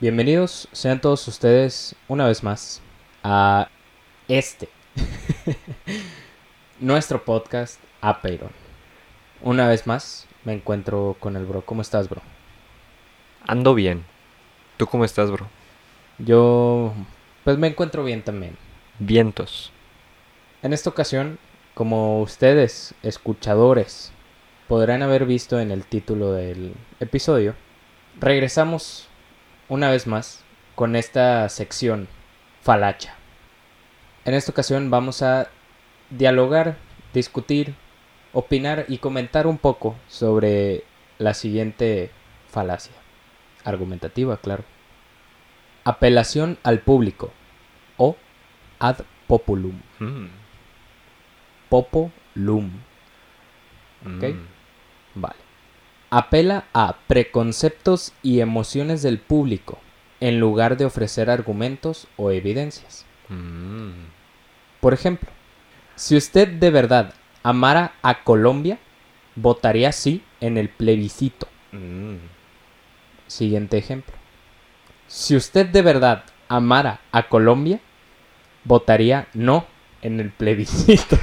Bienvenidos sean todos ustedes una vez más a este, nuestro podcast Apeiron. Una vez más me encuentro con el bro. ¿Cómo estás, bro? Ando bien. ¿Tú cómo estás, bro? Yo, pues me encuentro bien también. Vientos. En esta ocasión, como ustedes, escuchadores, podrán haber visto en el título del episodio, regresamos una vez más con esta sección falacha. En esta ocasión vamos a dialogar, discutir, opinar y comentar un poco sobre la siguiente falacia. Argumentativa, claro. Apelación al público o ad populum. Mm. Populum. ¿Ok? Mm. Vale. Apela a preconceptos y emociones del público en lugar de ofrecer argumentos o evidencias. Mm. Por ejemplo, si usted de verdad amara a Colombia, votaría sí en el plebiscito. Mm. Siguiente ejemplo. Si usted de verdad amara a Colombia, votaría no en el plebiscito.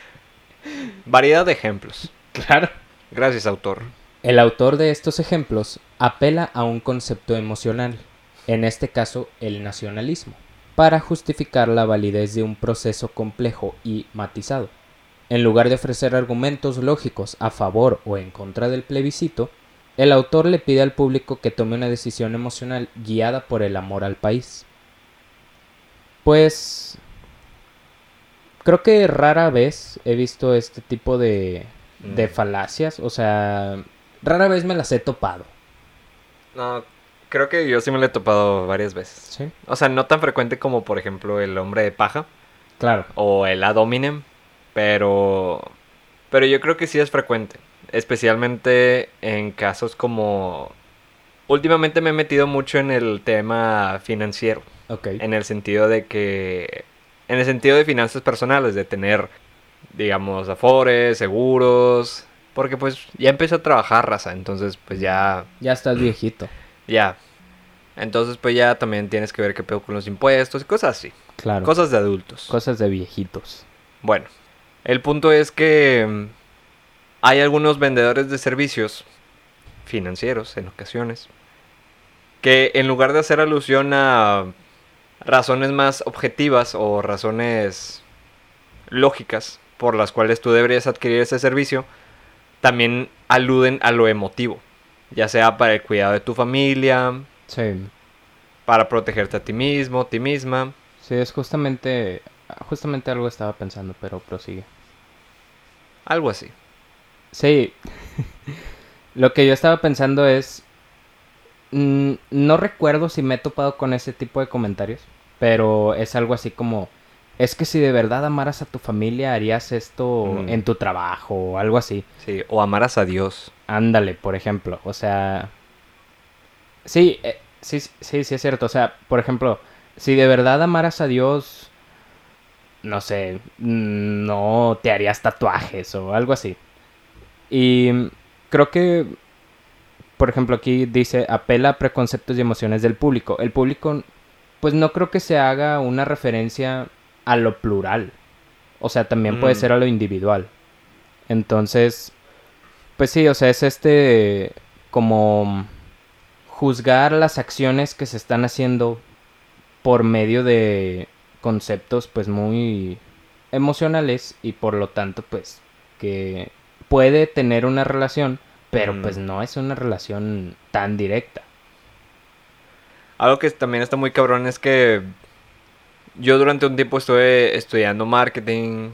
Variedad de ejemplos. claro. Gracias, autor. El autor de estos ejemplos apela a un concepto emocional, en este caso el nacionalismo, para justificar la validez de un proceso complejo y matizado. En lugar de ofrecer argumentos lógicos a favor o en contra del plebiscito, el autor le pide al público que tome una decisión emocional guiada por el amor al país. Pues... Creo que rara vez he visto este tipo de, de Mm. falacias, o sea, rara vez me las he topado. No, creo que yo sí me lo he topado varias veces. Sí, O sea, no tan frecuente como, por ejemplo, el hombre de paja claro. o el ad hominem, pero... Pero yo creo que sí es frecuente. Especialmente en casos como... Últimamente me he metido mucho en el tema financiero. Ok. En el sentido de que. En el sentido de finanzas personales, de tener, digamos, afores, seguros. Porque pues ya empecé a trabajar, raza. Entonces, pues ya. Ya estás viejito. Ya. Entonces, pues ya también tienes que ver qué pedo con los impuestos y cosas así. Claro. Cosas de adultos. Cosas de viejitos. Bueno, el punto es que mm, hay algunos vendedores de servicios financieros en ocasiones que en lugar de hacer alusión a razones más objetivas o razones lógicas por las cuales tú deberías adquirir ese servicio, también aluden a lo emotivo, ya sea para el cuidado de tu familia, Sí. para protegerte a ti mismo, ti misma. Sí, es justamente. Justamente algo estaba pensando, pero prosigue. Algo así. Sí. Lo que yo estaba pensando es. mm, no recuerdo si me he topado con ese tipo de comentarios. Pero es algo así como. Es que si de verdad amaras a tu familia, harías esto Mm. en tu trabajo o algo así. Sí, o amarás a Dios. Ándale, por ejemplo. O sea. Sí, eh, sí, sí, sí es cierto. O sea, por ejemplo, si de verdad amaras a Dios, no sé, no te harías tatuajes o algo así. Y creo que, por ejemplo, aquí dice, apela a preconceptos y emociones del público. El público, pues no creo que se haga una referencia a lo plural. O sea, también puede Mm. ser a lo individual. Entonces, pues sí, o sea, es este como juzgar las acciones que se están haciendo por medio de conceptos pues muy emocionales y por lo tanto pues que puede tener una relación, pero Mm. pues no es una relación tan directa. Algo que también está muy cabrón es que yo durante un tiempo estuve estudiando marketing,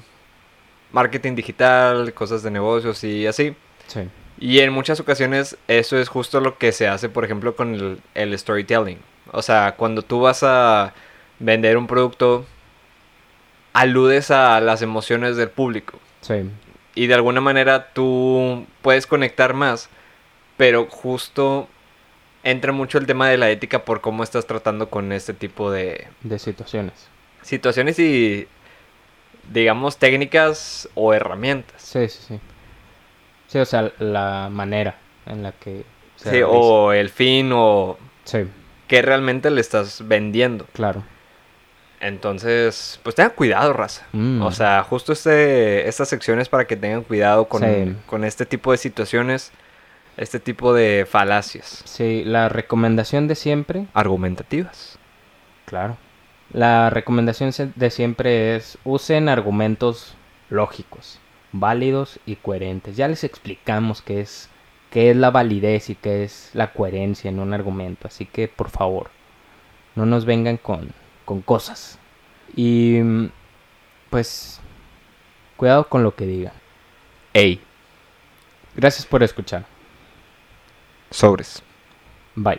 marketing digital, cosas de negocios y así. Sí. Y en muchas ocasiones eso es justo lo que se hace, por ejemplo, con el, el storytelling. O sea, cuando tú vas a vender un producto, aludes a las emociones del público. Sí. Y de alguna manera tú puedes conectar más, pero justo entra mucho el tema de la ética por cómo estás tratando con este tipo de De situaciones. Situaciones y, digamos, técnicas o herramientas. Sí, sí, sí. Sí, o sea, la manera en la que se Sí, realiza. o el fin o... Sí. qué realmente le estás vendiendo. Claro. Entonces, pues tengan cuidado, raza. Mm. O sea, justo este, estas secciones para que tengan cuidado con, Sí. con este tipo de situaciones, este tipo de falacias Sí, la recomendación de siempre, argumentativas. claro. La recomendación de siempre es usen argumentos lógicos, válidos y coherentes. Ya les explicamos qué es qué es la validez y qué es la coherencia en un argumento, así que por favor, no nos vengan con con cosas. Y pues cuidado con lo que digan. Ey, Gracias por escuchar. sobres. Bye.